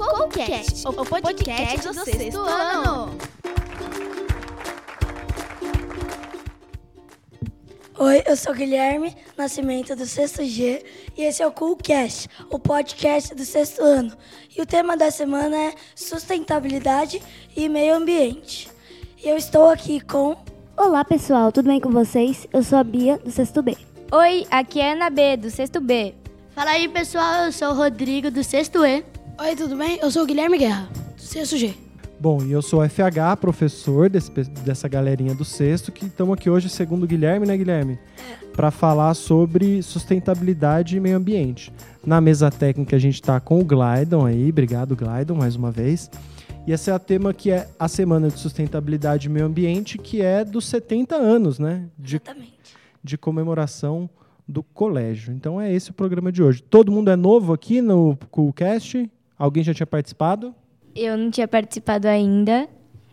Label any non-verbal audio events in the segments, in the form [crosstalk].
CouCast, o podcast do sexto ano. Oi, eu sou Guilherme Nascimento do sexto G e esse é o CoolCast, o podcast do sexto ano. E o tema da semana é sustentabilidade e meio ambiente. E eu estou aqui com. Olá pessoal, tudo bem com vocês? Eu sou a Bia do sexto B. Oi, aqui é a Ana B do sexto B. Fala aí pessoal, eu sou o Rodrigo do sexto E. Oi, tudo bem? Eu sou o Guilherme Guerra, do sexto G. Bom, e eu sou o FH, professor desse, dessa galerinha do sexto, que estamos aqui hoje, segundo o Guilherme, né, Guilherme? Para falar sobre sustentabilidade e meio ambiente. Na mesa técnica a gente está com o Glidon aí, obrigado Glidon mais uma vez. E esse é o tema que é a Semana de Sustentabilidade e Meio Ambiente, que é dos 70 anos, né? De, Exatamente. de comemoração do colégio. Então é esse o programa de hoje. Todo mundo é novo aqui no Coolcast? Alguém já tinha participado? Eu não tinha participado ainda.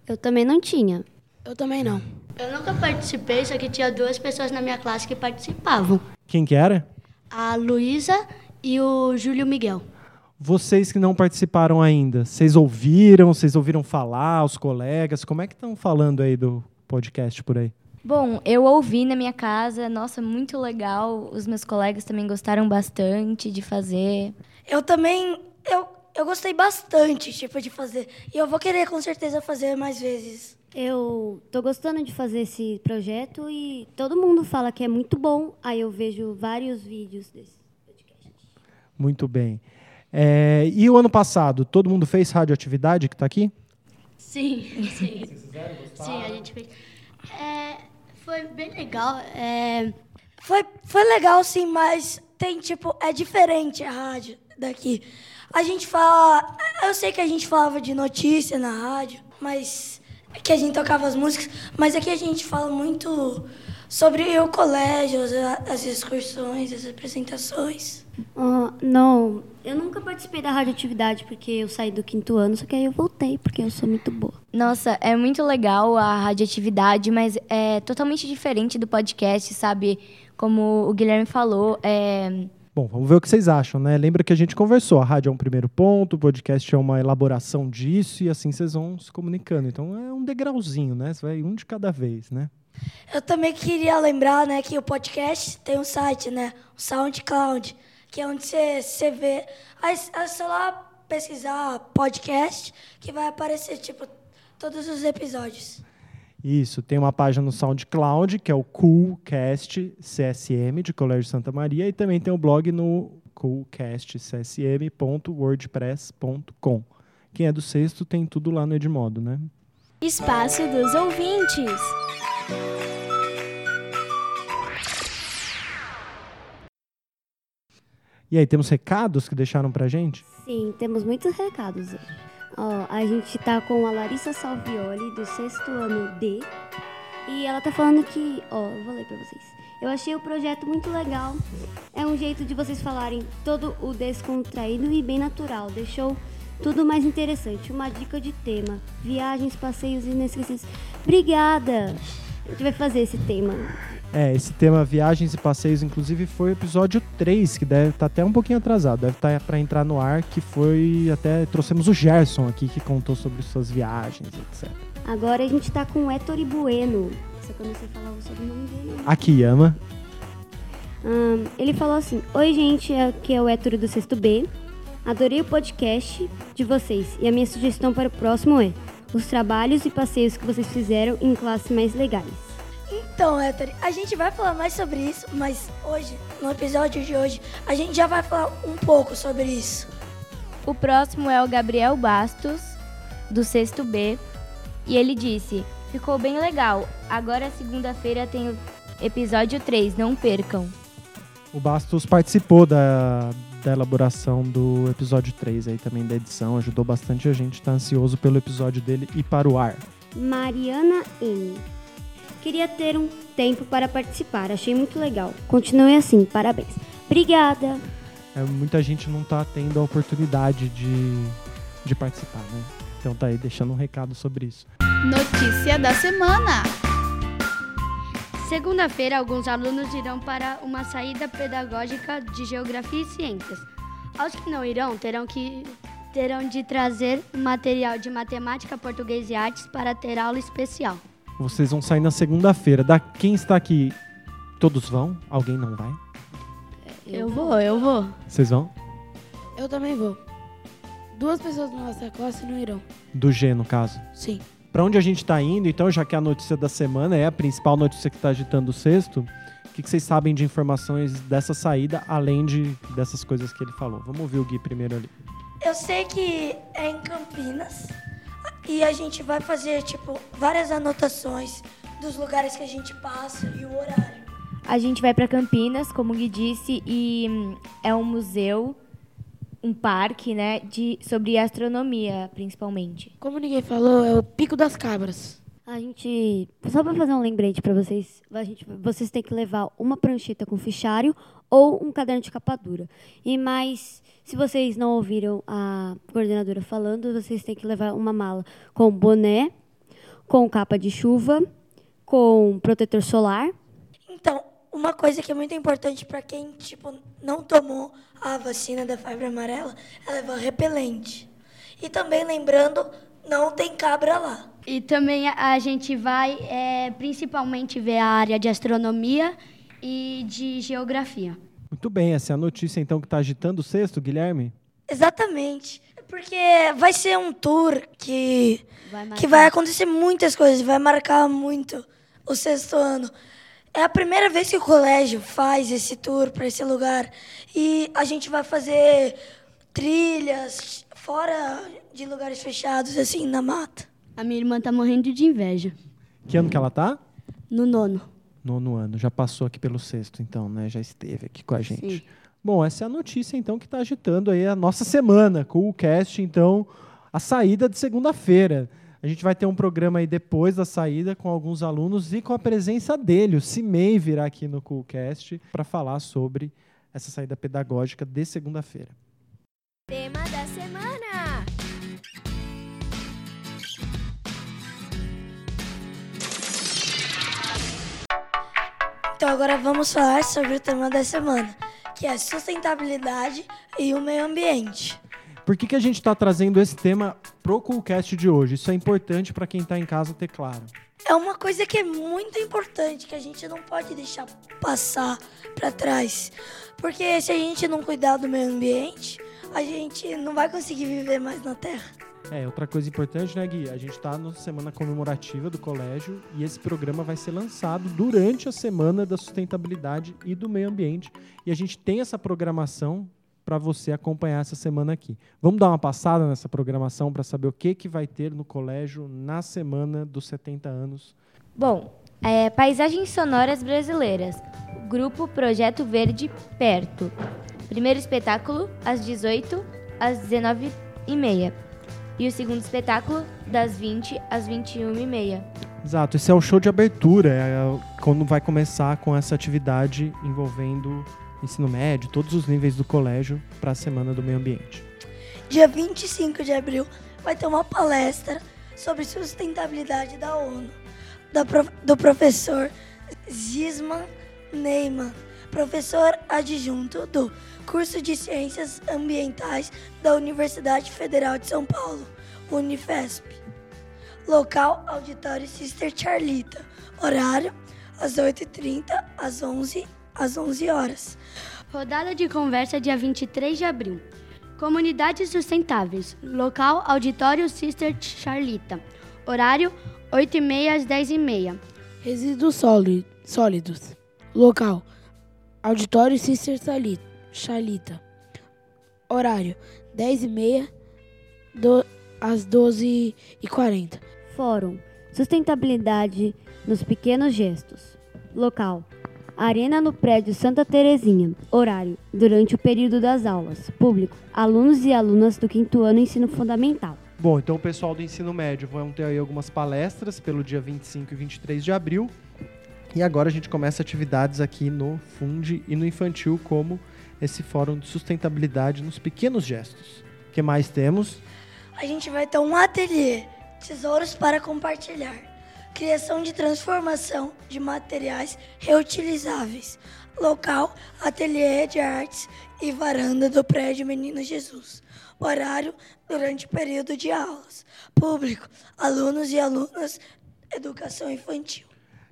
Eu também não tinha. Eu também não. Eu nunca participei, só que tinha duas pessoas na minha classe que participavam. Quem que era? A Luísa e o Júlio Miguel. Vocês que não participaram ainda, vocês ouviram? Vocês ouviram falar, os colegas? Como é que estão falando aí do podcast por aí? Bom, eu ouvi na minha casa, nossa, muito legal. Os meus colegas também gostaram bastante de fazer. Eu também. Eu, eu gostei bastante, tipo, de fazer. E eu vou querer com certeza fazer mais vezes. Eu tô gostando de fazer esse projeto e todo mundo fala que é muito bom. Aí eu vejo vários vídeos desse. Muito bem. É, e o ano passado, todo mundo fez radioatividade que está aqui? Sim, [laughs] sim. Sim, a gente fez. É, foi bem legal. É, Foi, foi legal, sim, mas tem, tipo, é diferente a rádio daqui. A gente fala. Eu sei que a gente falava de notícia na rádio, mas. Que a gente tocava as músicas, mas aqui a gente fala muito sobre o colégio, as, as excursões, as apresentações. Ah, não, eu nunca participei da radioatividade porque eu saí do quinto ano, só que aí eu voltei porque eu sou muito boa. Nossa, é muito legal a radioatividade, mas é totalmente diferente do podcast, sabe? Como o Guilherme falou, é... Bom, vamos ver o que vocês acham, né? Lembra que a gente conversou, a rádio é um primeiro ponto, o podcast é uma elaboração disso e assim vocês vão se comunicando. Então é um degrauzinho, né? Você vai um de cada vez, né? Eu também queria lembrar, né, que o podcast tem um site, né, o SoundCloud, que é onde você, você vê. Aí é só lá pesquisar podcast que vai aparecer, tipo, todos os episódios. Isso, tem uma página no SoundCloud, que é o Coolcast CSM, de Colégio Santa Maria, e também tem o blog no coolcastcsm.wordpress.com. Quem é do sexto tem tudo lá no Edmodo, né? Espaço dos ouvintes. E aí, temos recados que deixaram pra gente? Sim, temos muitos recados hoje. Ó, a gente tá com a Larissa Salvioli, do sexto ano D. E ela tá falando que, ó, eu vou ler pra vocês. Eu achei o projeto muito legal. É um jeito de vocês falarem todo o descontraído e bem natural. Deixou tudo mais interessante. Uma dica de tema: viagens, passeios inesquecíveis. Obrigada! A gente vai fazer esse tema. É, esse tema viagens e passeios, inclusive, foi o episódio 3, que deve estar até um pouquinho atrasado. Deve estar para entrar no ar, que foi até. Trouxemos o Gerson aqui, que contou sobre suas viagens, etc. Agora a gente tá com o Ettore Bueno. Só que eu não sei falar o sobrenome dele. Akiyama. Ahn, ele falou assim: Oi, gente, aqui é o Hétero do Sexto B. Adorei o podcast de vocês e a minha sugestão para o próximo é os trabalhos e passeios que vocês fizeram em classes mais legais. Então, Héctor, a gente vai falar mais sobre isso, mas hoje, no episódio de hoje, a gente já vai falar um pouco sobre isso. O próximo é o Gabriel Bastos, do sexto B, e ele disse: Ficou bem legal. Agora, segunda-feira, tem o episódio 3, não percam. O Bastos participou da, da elaboração do episódio 3 aí também da edição, ajudou bastante a gente, tá ansioso pelo episódio dele ir para o ar. Mariana M. Queria ter um tempo para participar, achei muito legal. Continue assim, parabéns. Obrigada! É, muita gente não tá tendo a oportunidade de, de participar, né? Então tá aí deixando um recado sobre isso. Notícia da semana. Segunda-feira, alguns alunos irão para uma saída pedagógica de Geografia e Ciências. Aos que não irão, terão que terão de trazer material de matemática, português e artes para ter aula especial. Vocês vão sair na segunda-feira. Da quem está aqui? Todos vão? Alguém não vai? Eu vou, eu vou. Vocês vão? Eu também vou. Duas pessoas da nossa classe não irão. Do G, no caso. Sim. Para onde a gente está indo, então, já que a notícia da semana é a principal notícia que está agitando o sexto, o que, que, vocês sabem de informações dessa saída, além de dessas coisas que ele falou? Vamos ouvir o Gui primeiro ali. Eu sei que é em Campinas e a gente vai fazer, tipo, várias anotações dos lugares que a gente passa e o horário. A gente vai para Campinas, como o Gui disse, e hum, é um museu um parque, né, de, sobre astronomia, principalmente. Como ninguém falou, é o Pico das Cabras. A gente, só para fazer um lembrete para vocês, a gente, vocês têm que levar uma prancheta com fichário ou um caderno de capa dura. E mais, se vocês não ouviram a coordenadora falando, vocês têm que levar uma mala com boné, com capa de chuva, com protetor solar. Então, uma coisa que é muito importante para quem tipo não tomou a vacina da febre amarela é levar repelente. E também lembrando, não tem cabra lá. E também a gente vai é, principalmente ver a área de astronomia e de geografia. Muito bem, essa é a notícia então que está agitando o sexto, Guilherme? Exatamente. Porque vai ser um tour que vai, que vai acontecer muitas coisas, vai marcar muito o sexto ano. É a primeira vez que o colégio faz esse tour para esse lugar. E a gente vai fazer trilhas fora de lugares fechados, assim, na mata. A minha irmã tá morrendo de inveja. Que ano que ela tá? No nono. Nono ano. Já passou aqui pelo sexto, então, né? Já esteve aqui com a gente. Sim. Bom, essa é a notícia, então, que está agitando aí a nossa semana. Com o cast, então, a saída de segunda-feira. A gente vai ter um programa aí depois da saída com alguns alunos e com a presença dele. O Cimei virá aqui no Coolcast para falar sobre essa saída pedagógica de segunda-feira. Tema da semana. Então agora vamos falar sobre o tema da semana, que é sustentabilidade e o meio ambiente. Por que, que a gente está trazendo esse tema pro Coolcast de hoje? Isso é importante para quem está em casa ter claro. É uma coisa que é muito importante, que a gente não pode deixar passar para trás. Porque se a gente não cuidar do meio ambiente, a gente não vai conseguir viver mais na Terra. É, outra coisa importante, né, Gui? A gente está na semana comemorativa do colégio e esse programa vai ser lançado durante a semana da sustentabilidade e do meio ambiente. E a gente tem essa programação para você acompanhar essa semana aqui. Vamos dar uma passada nessa programação para saber o que, que vai ter no colégio na semana dos 70 anos. Bom, é, Paisagens Sonoras Brasileiras. Grupo Projeto Verde Perto. Primeiro espetáculo às 18 às 19h30. E o segundo espetáculo das 20 às 21h30. Exato, esse é o show de abertura, é quando vai começar com essa atividade envolvendo ensino médio, todos os níveis do colégio para a Semana do Meio Ambiente. Dia 25 de abril vai ter uma palestra sobre sustentabilidade da ONU, prof, do professor Zisman Neyman, professor adjunto do curso de Ciências Ambientais da Universidade Federal de São Paulo, Unifesp. Local Auditório Sister Charlita. Horário às 8h30 às 11 às 11 horas. Rodada de conversa dia 23 de abril. Comunidades sustentáveis. Local Auditório Sister Charlita. Horário 8h30 às 10h30. Resíduos sólidos. Local Auditório Sister Charlita. Horário 10h30 do, às 12h40. Fórum Sustentabilidade nos pequenos gestos. Local Arena no prédio Santa Terezinha. Horário: durante o período das aulas. Público: alunos e alunas do quinto ano ensino fundamental. Bom, então o pessoal do ensino médio vão ter aí algumas palestras pelo dia 25 e 23 de abril. E agora a gente começa atividades aqui no Funde e no Infantil, como esse fórum de sustentabilidade nos pequenos gestos. O que mais temos? A gente vai ter um ateliê, tesouros para compartilhar criação de transformação de materiais reutilizáveis, Local, ateliê de artes e varanda do prédio Menino Jesus. Horário, durante o período de aulas. Público, alunos e alunas, educação infantil.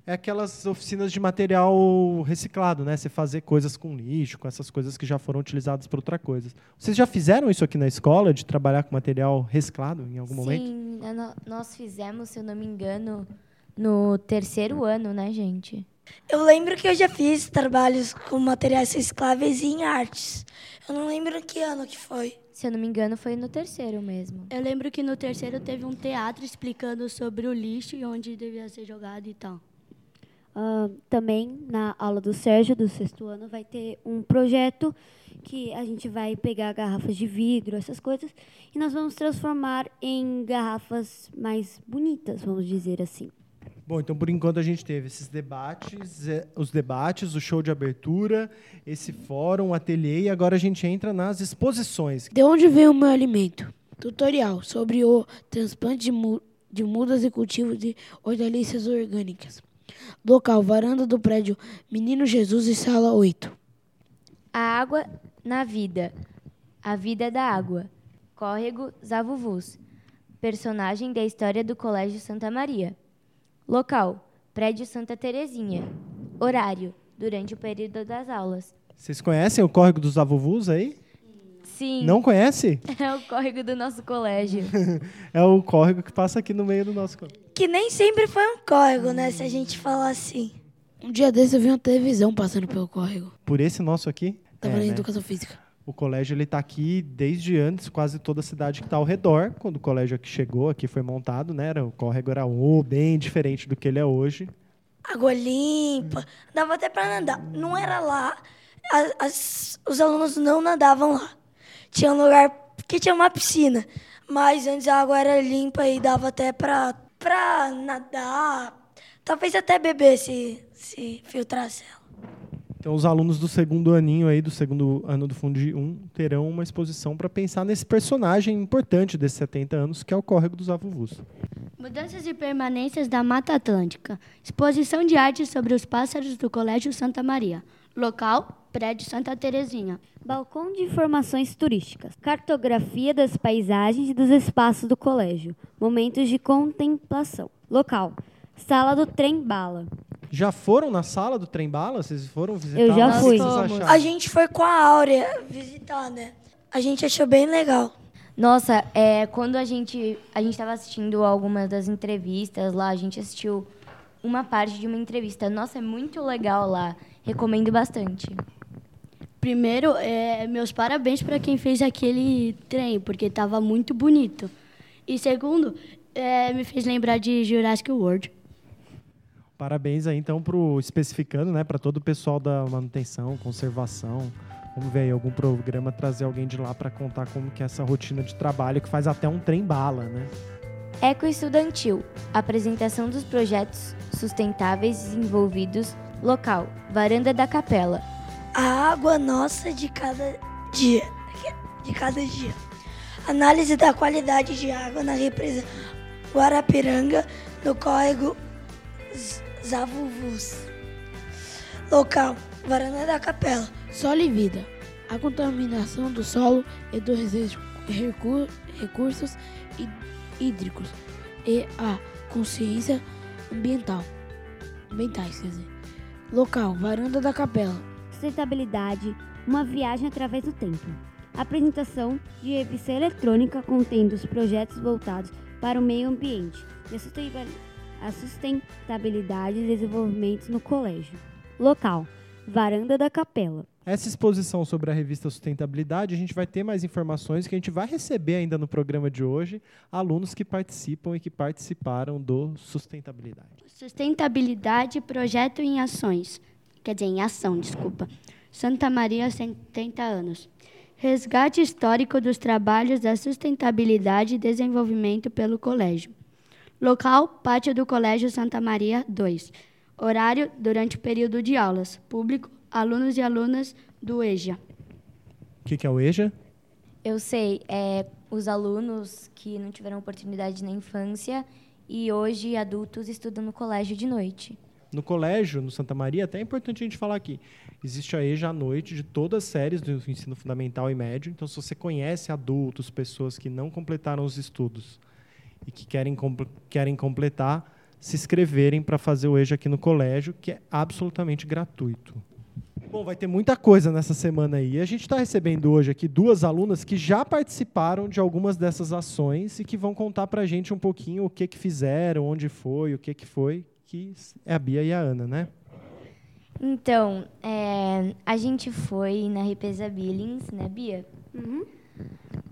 É aquelas oficinas de material reciclado, né? Você fazer coisas com lixo, com essas coisas que já foram utilizadas para outra coisa. Vocês já fizeram isso aqui na escola, de trabalhar com material reciclado em algum momento? Sim, nós fizemos, se eu não me engano, no terceiro ano, né, gente? Eu lembro que eu já fiz trabalhos com materiais recicláveis em artes. Eu não lembro que ano que foi. Se eu não me engano, foi no terceiro mesmo. Eu lembro que no terceiro teve um teatro explicando sobre o lixo e onde devia ser jogado e tal. Ah, também na aula do Sérgio, do sexto ano, vai ter um projeto que a gente vai pegar garrafas de vidro, essas coisas, e nós vamos transformar em garrafas mais bonitas, vamos dizer assim. Bom, então por enquanto a gente teve esses debates, eh, os debates, o show de abertura, esse fórum, o ateliê, e agora a gente entra nas exposições. De onde vem o meu alimento? Tutorial sobre o transplante de, mu- de mudas e cultivo de hortaliças orgânicas. Local, varanda do prédio Menino Jesus e sala 8. A água na vida. A vida da água. Córrego Zavuvus. Personagem da história do Colégio Santa Maria. Local: Prédio Santa Terezinha. Horário: durante o período das aulas. Vocês conhecem o Córrego dos Avuvus aí? Sim, Não conhece? [laughs] é o córrego do nosso colégio. [laughs] É o córrego que passa aqui no meio do nosso colégio. Que nem sempre foi um córrego, né? Se a gente falar assim. Um dia desse eu vi uma televisão passando pelo córrego. Por esse nosso aqui? Tava É, na né? educação física. O colégio ele está aqui desde antes, quase toda a cidade que está ao redor. Quando o colégio aqui chegou, aqui foi montado, né? Era, o córrego era oh, bem diferente do que ele é hoje. Água limpa. Dava até pra nadar. Não era lá. As- os alunos não nadavam lá. Tinha um lugar que tinha uma piscina. Mas antes a água era limpa e dava até pra, pra nadar. Talvez até beber se, se filtrasse ela. Então, os alunos do segundo aninho aí, do segundo ano do Fundi 1, terão uma exposição para pensar nesse personagem importante desses 70 anos, que é o Córrego dos Avuvus. Mudanças e permanências da Mata Atlântica. Exposição de arte sobre os pássaros do Colégio Santa Maria. Local: Prédio Santa Terezinha. Balcão de informações turísticas. Cartografia das paisagens e dos espaços do colégio. Momentos de contemplação. Local: Sala do Trem Bala. Já foram na sala do Trem Bala? Vocês foram visitar? Eu já fui. A gente foi com a Áurea visitar, né? A gente achou bem legal. Nossa, é, quando a gente a gente estava assistindo algumas das entrevistas lá, a gente assistiu uma parte de uma entrevista. Nossa, é muito legal lá. Recomendo bastante. Primeiro, é, meus parabéns para quem fez aquele trem, porque estava muito bonito. E segundo, é, me fez lembrar de Jurassic World. Parabéns aí, então, pro especificando, né, para todo o pessoal da manutenção, conservação. Vamos ver aí algum programa trazer alguém de lá para contar como que é essa rotina de trabalho que faz até um trem bala, né? Eco Estudantil. Apresentação dos projetos sustentáveis desenvolvidos. Local: Varanda da Capela. A água nossa de cada dia. De cada dia. Análise da qualidade de água na represa Guarapiranga, no córrego Zavuvus. Local: Varanda da Capela. Solo e vida. A contaminação do solo e dos recu- recu- recursos hí- hídricos e a consciência ambiental. Ambientais, quer dizer. Local, varanda da capela. Sustentabilidade, uma viagem através do tempo. Apresentação de revista eletrônica contendo os projetos voltados para o meio ambiente a sustentabilidade, e desenvolvimento no colégio. Local: Varanda da Capela. Essa exposição sobre a revista Sustentabilidade, a gente vai ter mais informações que a gente vai receber ainda no programa de hoje, alunos que participam e que participaram do Sustentabilidade. Sustentabilidade, projeto em ações. Quer dizer, em ação, desculpa. Santa Maria, 70 anos. Resgate histórico dos trabalhos da sustentabilidade e desenvolvimento pelo colégio. Local, pátio do Colégio Santa Maria 2. Horário, durante o período de aulas. Público, alunos e alunas do EJA. O que, que é o EJA? Eu sei, é os alunos que não tiveram oportunidade na infância e hoje adultos estudam no colégio de noite. No colégio, no Santa Maria, até é importante a gente falar aqui. Existe a EJA à noite de todas as séries do ensino fundamental e médio. Então, se você conhece adultos, pessoas que não completaram os estudos e que querem, querem completar, se inscreverem para fazer o EJA aqui no colégio, que é absolutamente gratuito. Bom, vai ter muita coisa nessa semana aí. A gente está recebendo hoje aqui duas alunas que já participaram de algumas dessas ações e que vão contar para a gente um pouquinho o que, que fizeram, onde foi, o que, que foi, que é a Bia e a Ana, né? Então, é, a gente foi na represa Billings, né, Bia? Uhum.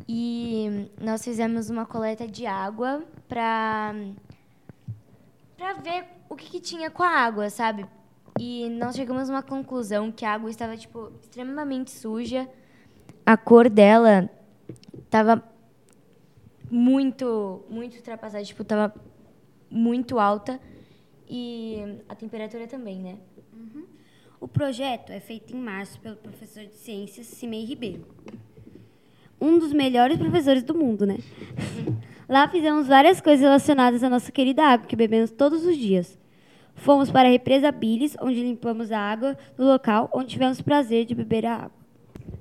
E nós fizemos uma coleta de água para para ver o que, que, tinha com a água, sabe? E nós chegamos a uma conclusão que a água estava tipo extremamente suja. A cor dela estava muito, muito ultrapassada, tipo, estava muito alta e a temperatura também, né? Uhum. O projeto é feito em março pelo professor de ciências Cimei Ribeiro. Um dos melhores professores do mundo, né? Lá fizemos várias coisas relacionadas à nossa querida água que bebemos todos os dias. Fomos para a represa Billis, onde limpamos a água do local onde tivemos o prazer de beber a água.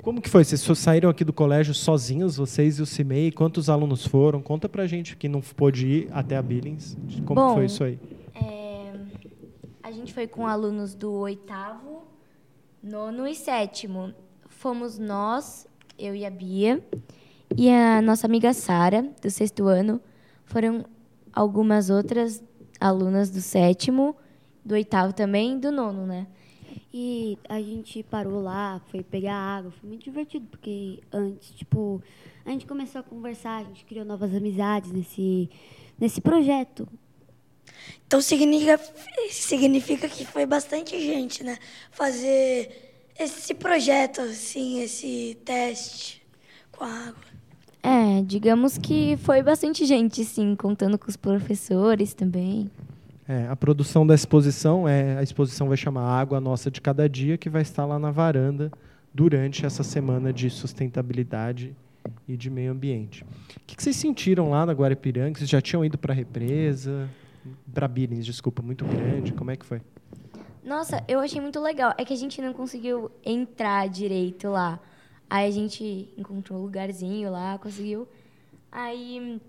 Como que foi? Vocês saíram aqui do colégio sozinhos, vocês e o CIMEI? Quantos alunos foram? Conta pra gente que não pôde ir até a Billings. Como Bom, foi isso aí? É, a gente foi com alunos do oitavo, nono e sétimo. Fomos nós, eu e a Bia, e a nossa amiga Sara, do sexto ano. Foram algumas outras alunas do sétimo, do oitavo também, e do nono, né? E a gente parou lá, foi pegar água, foi muito divertido, porque antes, tipo, a gente começou a conversar, a gente criou novas amizades nesse, nesse projeto. Então significa, significa que foi bastante gente, né? Fazer esse projeto, assim, esse teste com a água. É, digamos que foi bastante gente, sim, contando com os professores também. É, a produção da exposição é a exposição vai chamar Água Nossa de Cada Dia, que vai estar lá na varanda durante essa semana de sustentabilidade e de meio ambiente. O que, vocês sentiram lá na Guarapiranga? Vocês já tinham ido para a represa? Para Billings, desculpa, muito grande. Como é que foi? Nossa, eu achei muito legal. É que a gente não conseguiu entrar direito lá. Aí a gente encontrou um lugarzinho lá, conseguiu. Aí,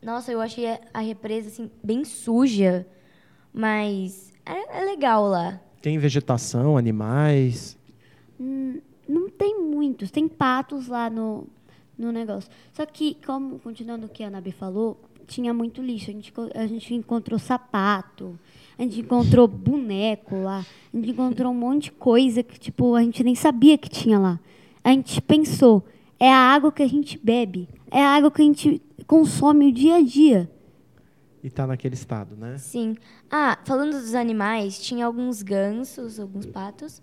nossa, eu achei a represa assim bem suja, mas é, é legal lá. Tem vegetação, animais? Hum, não tem muitos, tem patos lá no, no negócio. Só que, como continuando o que a Nabi falou, tinha muito lixo. A gente, a gente encontrou sapato, a gente encontrou [laughs] boneco lá, a gente encontrou um monte de coisa que tipo a gente nem sabia que tinha lá a gente pensou, é a água que a gente bebe, é a água que a gente consome o dia a dia. E está naquele estado, né? Sim. Ah, falando dos animais, tinha alguns gansos, alguns patos,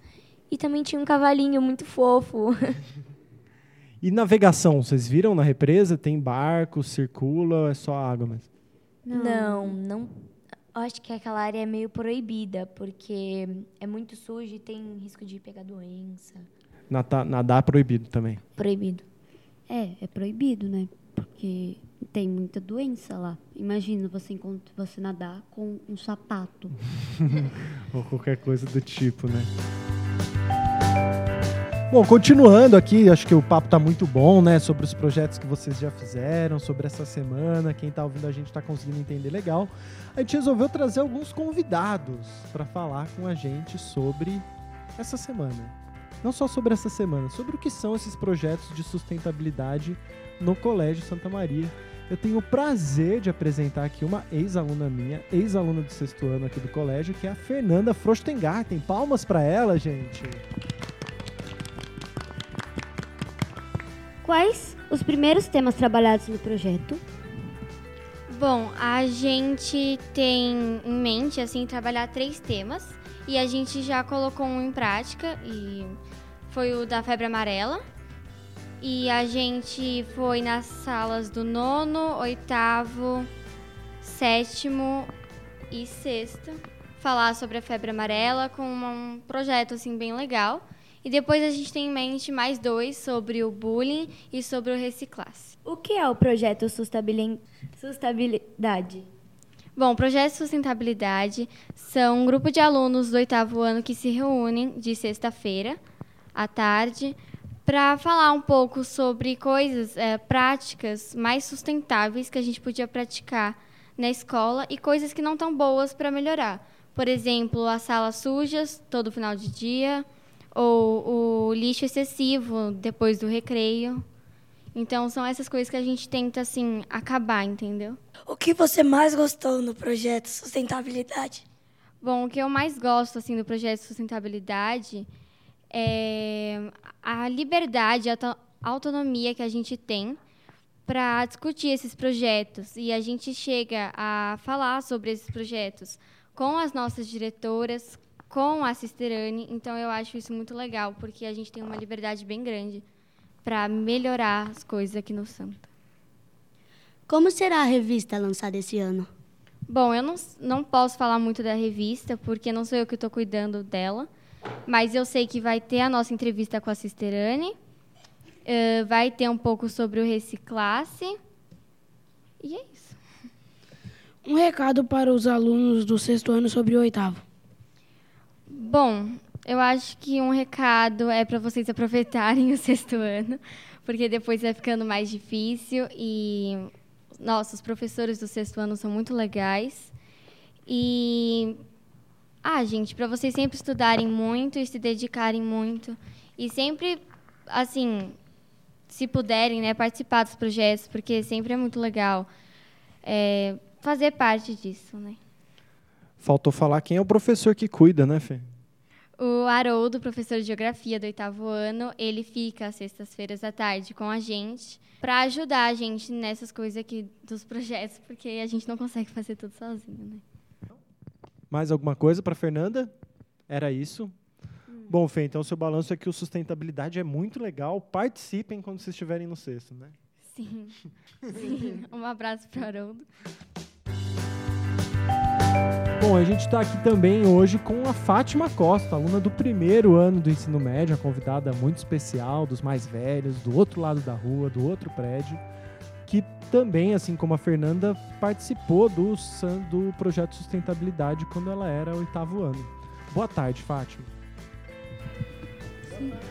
e também tinha um cavalinho muito fofo. [laughs] e navegação, vocês viram na represa? Tem barco, circula, é só água mesmo? Não, não, não acho que aquela área é meio proibida, porque é muito sujo e tem risco de pegar doença. Nadar, nadar proibido também. Proibido. É, é proibido, né? Porque tem muita doença lá. Imagina você, você nadar com um sapato. [laughs] Ou qualquer coisa do tipo, né? Bom, continuando aqui, acho que o papo está muito bom, né? Sobre os projetos que vocês já fizeram, sobre essa semana. Quem está ouvindo a gente está conseguindo entender legal. A gente resolveu trazer alguns convidados para falar com a gente sobre essa semana não só sobre essa semana, sobre o que são esses projetos de sustentabilidade no Colégio Santa Maria. Eu tenho o prazer de apresentar aqui uma ex-aluna minha, ex-aluna do sexto ano aqui do colégio, que é a Fernanda Frostengarten. Palmas para ela, gente. Quais os primeiros temas trabalhados no projeto? Bom, a gente tem em mente assim trabalhar três temas e a gente já colocou um em prática e foi o da febre amarela. E a gente foi nas salas do nono, oitavo, sétimo e sexto falar sobre a febre amarela com um projeto assim bem legal. E depois a gente tem em mente mais dois sobre o bullying e sobre o reciclasse. O que é o projeto Sustabilidade? Bom, o projeto de sustentabilidade são um grupo de alunos do oitavo ano que se reúnem de sexta-feira à tarde para falar um pouco sobre coisas é, práticas mais sustentáveis que a gente podia praticar na escola e coisas que não estão boas para melhorar. Por exemplo, as salas sujas todo final de dia, ou o lixo excessivo depois do recreio. Então, são essas coisas que a gente tenta, assim, acabar, entendeu? O que você mais gostou no projeto Sustentabilidade? Bom, o que eu mais gosto, assim, do projeto Sustentabilidade é a liberdade, a autonomia que a gente tem para discutir esses projetos. E a gente chega a falar sobre esses projetos com as nossas diretoras, com a Cisterane. Então, eu acho isso muito legal, porque a gente tem uma liberdade bem grande para melhorar as coisas aqui no Santa. Como será a revista lançada esse ano? Bom, eu não, não posso falar muito da revista, porque não sou eu que estou cuidando dela. Mas eu sei que vai ter a nossa entrevista com a Cisterane, uh, vai ter um pouco sobre o Reciclasse. E é isso. Um recado para os alunos do sexto ano sobre o oitavo. Bom, eu acho que um recado é para vocês aproveitarem [laughs] o sexto ano, porque depois vai ficando mais difícil e nossos professores do sexto ano são muito legais. E ah, gente, para vocês sempre estudarem muito e se dedicarem muito. E sempre, assim, se puderem, né, participar dos projetos, porque sempre é muito legal é, fazer parte disso, né? Faltou falar quem é o professor que cuida, né, Fê? O Haroldo, professor de Geografia do oitavo ano, ele fica às sextas-feiras à tarde com a gente para ajudar a gente nessas coisas aqui dos projetos, porque a gente não consegue fazer tudo sozinho, né? Mais alguma coisa para Fernanda? Era isso? Hum. Bom, Fê, então seu balanço é que o sustentabilidade é muito legal. Participem quando vocês estiverem no sexto, né? Sim. Sim. Um abraço para o Haroldo. Bom, a gente está aqui também hoje com a Fátima Costa, aluna do primeiro ano do ensino médio, a convidada muito especial, dos mais velhos, do outro lado da rua, do outro prédio também, assim como a Fernanda, participou do, do projeto Sustentabilidade quando ela era oitavo ano. Boa tarde, Fátima.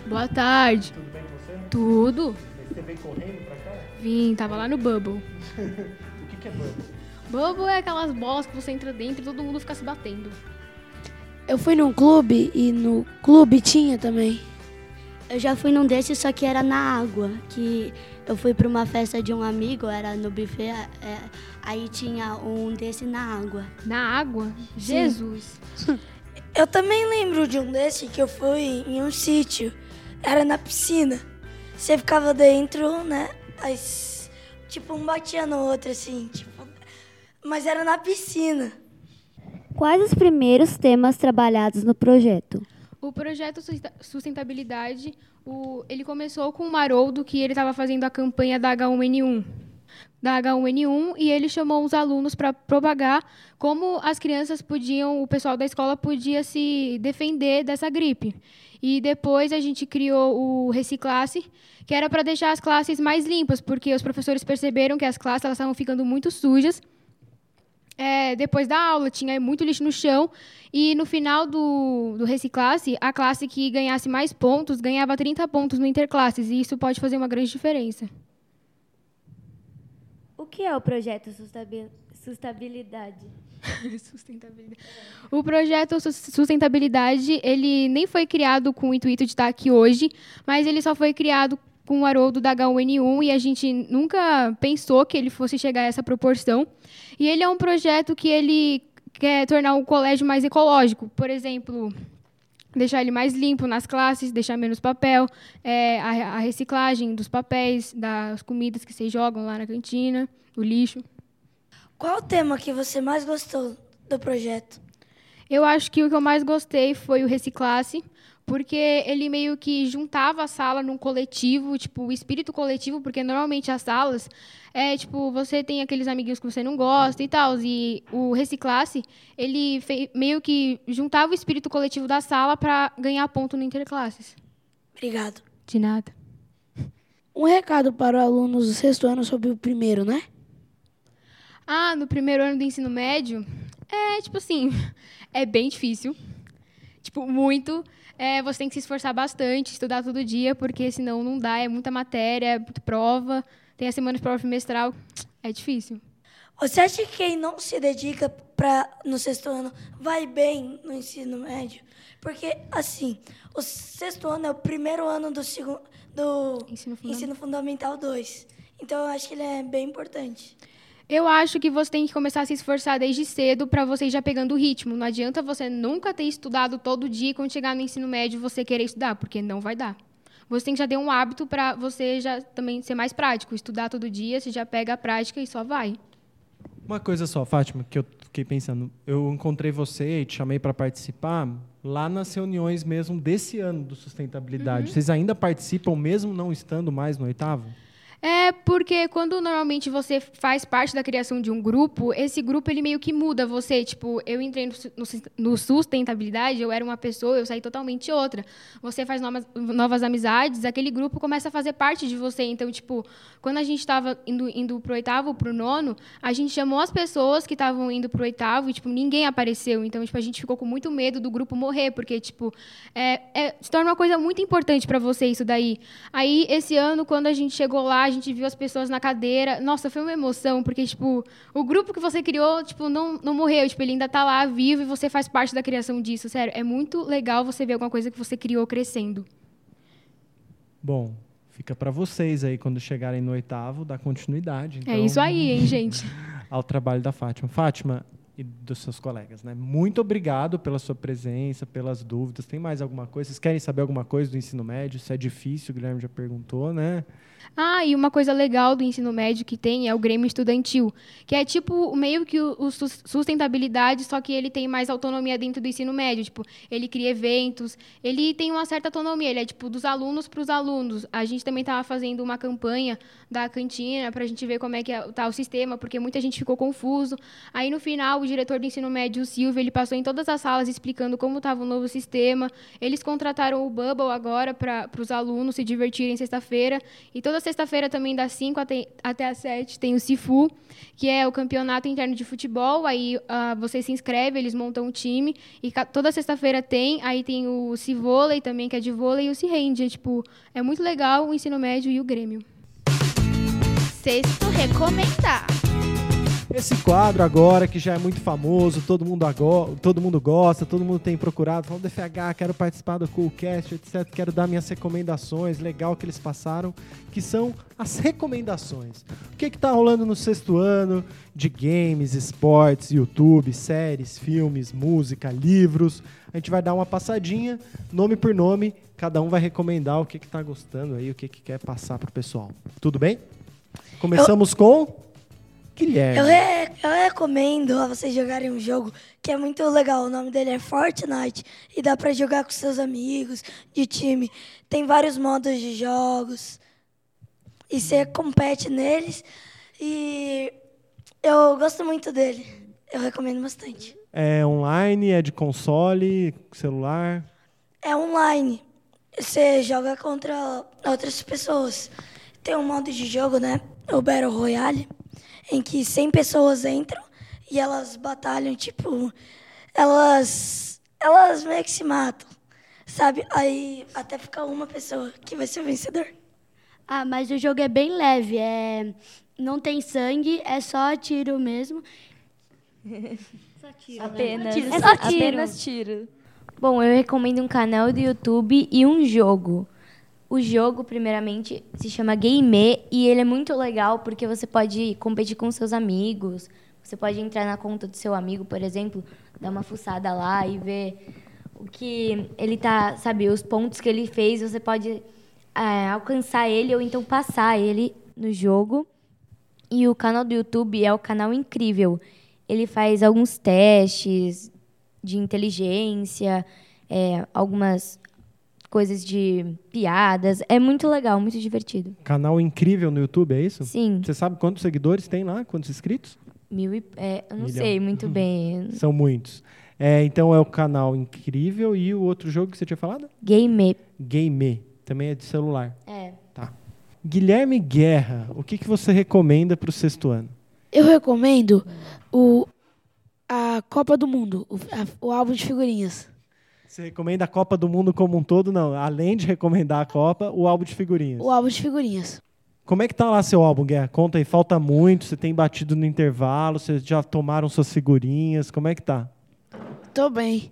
Boa tarde. Tudo bem com você? Tudo. Você veio correndo pra cá? Vim, tava lá no Bubble. [laughs] o que, que é Bubble? Bubble é aquelas bolas que você entra dentro e todo mundo fica se batendo. Eu fui num clube e no clube tinha também. Eu já fui num desses, só que era na água, que eu fui para uma festa de um amigo, era no buffet, é, aí tinha um desse na água. Na água? Jesus! [laughs] Eu também lembro de um desse que eu fui em um sítio. Era na piscina. Você ficava dentro, né? As, tipo, um batia no outro, assim. Tipo, mas era na piscina. Quais os primeiros temas trabalhados no projeto? O projeto Sustentabilidade, o, ele começou com o Haroldo, que ele estava fazendo a campanha da H1N1. Da H1N1 e ele chamou os alunos para propagar como as crianças podiam, o pessoal da escola podia se defender dessa gripe. E depois a gente criou o Reciclasse, que era para deixar as classes mais limpas, porque os professores perceberam que as classes estavam ficando muito sujas é, depois da aula, tinha muito lixo no chão. E no final do, do Reciclasse, a classe que ganhasse mais pontos ganhava 30 pontos no Interclasses. E isso pode fazer uma grande diferença. O que é o projeto Sustentabilidade? [laughs] sustentabilidade. O projeto Sustentabilidade, ele nem foi criado com o intuito de estar aqui hoje, mas ele só foi criado com o Haroldo da H1N1 e a gente nunca pensou que ele fosse chegar a essa proporção. E ele é um projeto que ele quer tornar o colégio mais ecológico. Por exemplo, deixar ele mais limpo nas classes, deixar menos papel, é, a, a, reciclagem dos papéis, das comidas que vocês jogam lá na cantina, o lixo. Qual o tema que você mais gostou do projeto? Eu acho que o que eu mais gostei foi o Reciclasse, porque ele meio que juntava a sala num coletivo, tipo, o espírito coletivo, porque normalmente as salas é tipo, você tem aqueles amiguinhos que você não gosta e tal, e o Reciclasse, ele meio que juntava o espírito coletivo da sala para ganhar ponto no Interclasses. Obrigado. De nada. Um recado para alunos do sexto ano sobre o primeiro, né? Ah, no primeiro ano do ensino médio, é tipo assim, [laughs] é bem difícil. Tipo, muito. É, você tem que se esforçar bastante, estudar todo dia, porque senão não dá, é muita matéria, é muita prova, tem a semana de prova trimestral, é difícil. Você acha que quem não se dedica pra, no sexto ano vai bem no ensino médio? Porque, assim, o sexto ano é o primeiro ano do, segundo, do Ensino ensino, fundamental. fundamental 2. Então, eu acho que ele é bem importante. Eu acho que você tem que começar a se esforçar desde cedo para você ir já pegando o ritmo. Não adianta você nunca ter estudado todo dia e quando chegar no ensino médio você querer estudar, porque não vai dar. Você tem que já ter um hábito para você já também ser mais prático. Estudar todo dia, você já pega a prática e só vai. Uma coisa só, Fátima, que eu fiquei pensando. Eu encontrei você e te chamei para participar lá nas reuniões mesmo desse ano do sustentabilidade. Vocês ainda participam mesmo não estando mais no oitavo? É porque quando normalmente você faz parte da criação de um grupo, esse grupo ele meio que muda você. Tipo, eu entrei no, su- no sus- no sustentabilidade, eu era uma pessoa, eu saí totalmente outra. Você faz novas, novas amizades, aquele grupo começa a fazer parte de você. Então, tipo, quando a gente estava indo, indo pro oitavo, pro nono, a gente chamou as pessoas que estavam indo pro oitavo e, tipo, ninguém apareceu. Então, tipo, a gente ficou com muito medo do grupo morrer, porque, tipo, é, é- se torna uma coisa muito importante para você isso daí. Aí, esse ano, quando a gente chegou lá, gente viu as pessoas na cadeira. Nossa, foi uma emoção, porque, tipo, o grupo que você criou, tipo, não, não morreu. Tipo, ele ainda tá lá vivo e você faz parte da criação disso. Sério, é muito legal você ver alguma coisa que você criou crescendo. Bom, fica para vocês aí quando chegarem no oitavo dar continuidade. É então, isso aí, hein, [laughs] gente? Ao trabalho da Fátima. Fátima e dos seus colegas, né? Muito obrigado pela sua presença, pelas dúvidas. Tem mais alguma coisa? Vocês querem saber alguma coisa do ensino médio? Se é difícil, o Guilherme já perguntou, né? Ah, e uma coisa legal do ensino médio que tem é o Grêmio Estudantil, que é tipo meio que o, o sus- sustentabilidade, só que ele tem mais autonomia dentro do ensino médio. Tipo, ele cria eventos, ele tem uma certa autonomia, ele é tipo dos alunos para os alunos. A gente também estava fazendo uma campanha da cantina para a gente ver como é que é, tá o sistema, porque muita gente ficou confuso. Aí no final, o diretor do ensino médio, o Silvio, ele passou em todas as salas explicando como estava o novo sistema. Eles contrataram o Bubble agora para os alunos se divertirem sexta-feira. E toda sexta-feira também, das 5 até, até as 7, tem o Cifu, que é o campeonato interno de futebol. Aí ah, você se inscreve, eles montam um time. E toda sexta-feira tem. Aí tem o Civôlei também, que é de vôlei, e o Cirrende. É, tipo, é muito legal o ensino médio e o Grêmio. Sexto recomendar. Esse quadro agora, que já é muito famoso, todo mundo, ago- todo mundo gosta, todo mundo tem procurado, falando do FH, quero participar do Coolcast, etc. Quero dar minhas recomendações, legal que eles passaram, que são as recomendações. O que está rolando no sexto ano de games, esportes, YouTube, séries, filmes, música, livros. A gente vai dar uma passadinha, nome por nome, cada um vai recomendar o que está gostando aí, o que, que quer passar pro pessoal. Tudo bem? Começamos com Guilherme. Eu, re- eu recomendo a vocês jogarem um jogo que é muito legal. O nome dele é Fortnite e dá pra jogar com seus amigos de time. Tem vários modos de jogos e você compete neles. E eu gosto muito dele. Eu recomendo bastante. É online, é de console, celular. É online. Você joga contra outras pessoas. Tem um modo de jogo, né? O Battle Royale, em que 100 pessoas entram e elas batalham, tipo, elas elas meio que se matam, sabe? Aí até ficar uma pessoa que vai ser o vencedor. Ah, mas o jogo é bem leve, é não tem sangue, é só tiro mesmo. Apenas, [laughs] É só tiro. apenas tiro. Bom, eu recomendo um canal do YouTube e um jogo. O jogo, primeiramente, se chama Game e ele é muito legal porque você pode competir com seus amigos. Você pode entrar na conta do seu amigo, por exemplo, dar uma fuçada lá e ver o que ele tá, sabe, os pontos que ele fez. Você pode é, alcançar ele ou então passar ele no jogo. E o canal do YouTube é o canal incrível. Ele faz alguns testes de inteligência, é, algumas coisas de piadas. É muito legal, muito divertido. Canal incrível no YouTube, é isso? Sim, Você sabe quantos seguidores tem lá? Quantos inscritos? mil e, é, eu não Milhão. sei muito bem. São muitos. É, então é o canal incrível e o outro jogo que você tinha falado? Game. Game. Também é de celular. É. Tá. Guilherme Guerra, o que, que você recomenda para o sexto ano? Eu recomendo o, a Copa do Mundo, o, a- o álbum de figurinhas. Você recomenda a Copa do Mundo como um todo? Não. Além de recomendar a Copa, o álbum de figurinhas. O álbum de figurinhas. Como é que tá lá seu álbum, Guerra? Conta aí, falta muito, você tem batido no intervalo, vocês já tomaram suas figurinhas, como é que tá? Tô bem.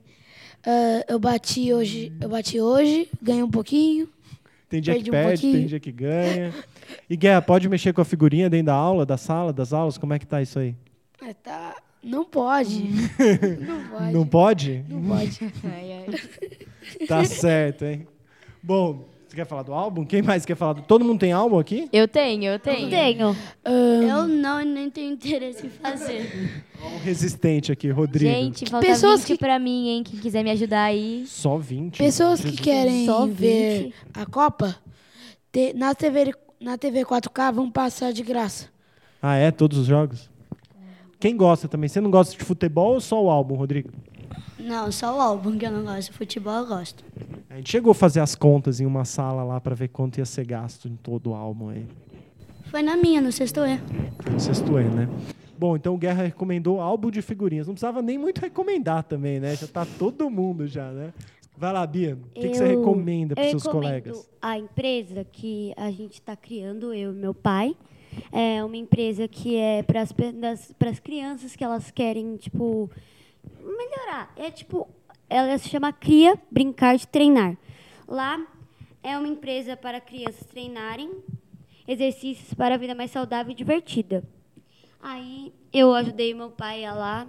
Ah, eu bati hoje, eu bati hoje, ganhei um pouquinho. Tem dia que um perde, tem dia que ganha. E Guerra, pode mexer com a figurinha dentro da aula, da sala, das aulas? Como é que tá isso aí? É, tá. Não [laughs] pode. não pode. Não pode? [laughs] Não pode. Tá certo, hein? Bom, você quer falar do álbum? Quem mais quer falar? Do... Todo mundo tem álbum aqui? Eu tenho, eu tenho. Tenho. Ah, Eu não nem tenho interesse em fazer. Um resistente aqui, Rodrigo. Gente, falta Pessoas 20 que- pra mim, hein? Quem quiser me ajudar aí. Só 20. Pessoas que querem Só ver 20. a Copa, te- na, TV, na TV 4K vão passar de graça. Ah, é? Todos os jogos? Quem gosta também? Você não gosta de futebol ou só o álbum, Rodrigo? Não, só o álbum que eu não gosto. Futebol eu gosto. A gente chegou a fazer as contas em uma sala lá pra ver quanto ia ser gasto em todo o álbum aí. Foi na minha, no sexto E. Foi no sexto E, né? Bom, então o Guerra recomendou álbum de figurinhas. Não precisava nem muito recomendar também, né? Já tá todo mundo já, né? Vai lá, Bia. O que, que você recomenda para eu seus recomendo colegas? A empresa que a gente está criando, eu e meu pai, é uma empresa que é para as crianças que elas querem, tipo, melhorar. É tipo, ela se chama Cria Brincar de Treinar. Lá é uma empresa para crianças treinarem exercícios para a vida mais saudável e divertida. Aí eu ajudei meu pai a lá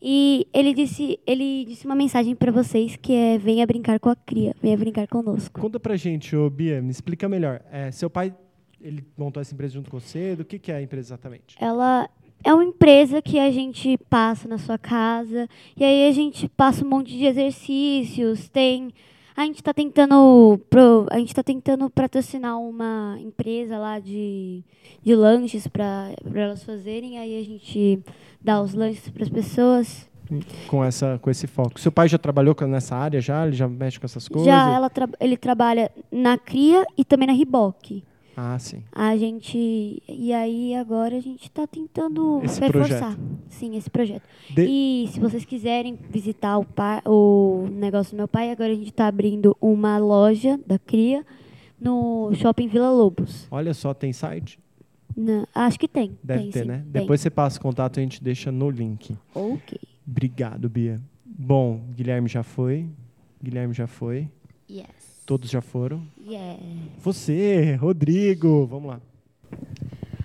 e ele disse, ele disse uma mensagem para vocês que é venha brincar com a cria, venha brincar conosco. Conta pra gente, ô Bia, me explica melhor. É, seu pai, ele montou essa empresa junto com você? Do que, que é a empresa exatamente? Ela é uma empresa que a gente passa na sua casa e aí a gente passa um monte de exercícios, tem a gente está tentando pro, a gente tá tentando patrocinar uma empresa lá de, de lanches para elas fazerem aí a gente dá os lanches para as pessoas Com, essa, com esse foco. Seu pai já trabalhou nessa área já? Ele já mexe com essas coisas? já ela tra- ele trabalha na cria e também na Riboc Ah, sim. a gente e aí agora a gente está tentando Esse reforçar projeto. sim esse projeto De- E se vocês quiserem visitar o, pa- o negócio do meu pai, agora a gente está abrindo uma loja da Cria no Shopping Vila Lobos. Olha só, tem site? Na- acho que tem. Deve tem, ter, sim, né? tem. Depois você passa o contato e a gente deixa no link. Ok. Obrigado, Bia. Bom, Guilherme já foi. Guilherme já foi. Yes. Todos já foram. Yeah. Você, Rodrigo, vamos lá.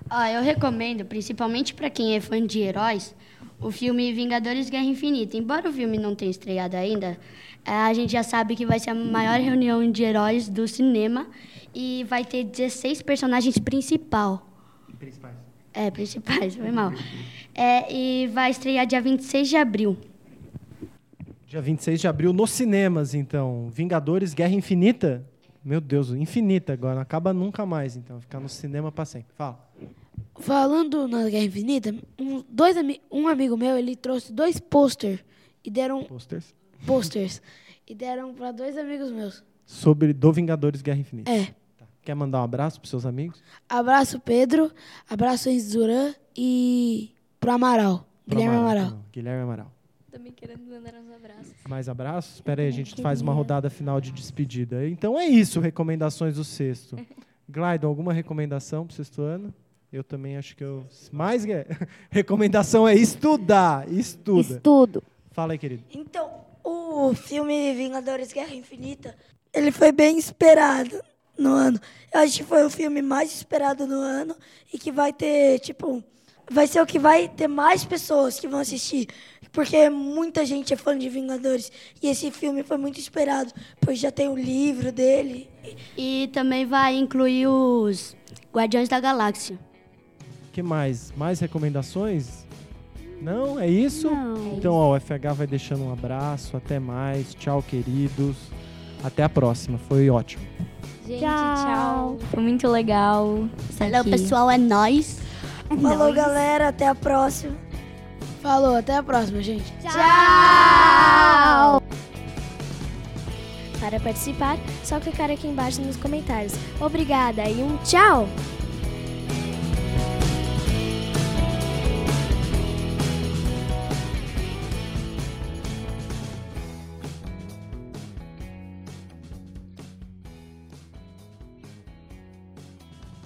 Ó, eu recomendo, principalmente para quem é fã de heróis, o filme Vingadores Guerra Infinita. Embora o filme não tenha estreado ainda, eh, a gente já sabe que vai ser a maior reunião de heróis do cinema e vai ter 16 personagens principal. Principais. É, principais, foi mal. É, e vai estrear dia 26 de abril. Dia 26 de abril, nos cinemas, então. Vingadores Guerra Infinita. Meu Deus, infinita agora. Não acaba nunca mais, então. Ficar no cinema pra sempre. Fala. Falando na Guerra Infinita, um, dois, um amigo meu, ele trouxe dois pôster e deram Posters. posters [laughs] e deram para dois amigos meus. Sobre do Vingadores Guerra Infinita. É. Tá. Quer mandar um abraço pros seus amigos? Abraço Pedro, abraço Enzo Duran e pro Amaral, Pro Guilherme Amaral, Amaral. então. Guilherme Amaral. Também querendo mandar uns abraços. Mais abraços? Espera aí, a gente faz uma rodada final de despedida. Então é isso, recomendações do sexto. [laughs] Glaidon, alguma recomendação pro sexto ano? Eu também acho que eu... Mais [laughs] recomendação é estudar, estuda. Estudo. Fala aí, querido. Então, o filme Vingadores Guerra Infinita, ele foi bem esperado no ano. Eu acho que foi o filme mais esperado no ano e que vai ter, tipo, vai ser o que vai ter mais pessoas que vão assistir. Porque muita gente é fã de Vingadores. E esse filme foi muito esperado, pois já tem o livro dele. E também vai incluir os Guardiões da Galáxia. que mais? Mais recomendações? Não? É isso? Não. Então, ó, o FH vai deixando um abraço. Até mais. Tchau, queridos. Até a próxima. Foi ótimo. Gente, Tchau. tchau. Foi muito legal. Hello, aqui. pessoal, é nóis. Falou, galera. Até a próxima. Falou, até a próxima, gente. Para participar, só clicar aqui embaixo nos comentários. Obrigada e um tchau!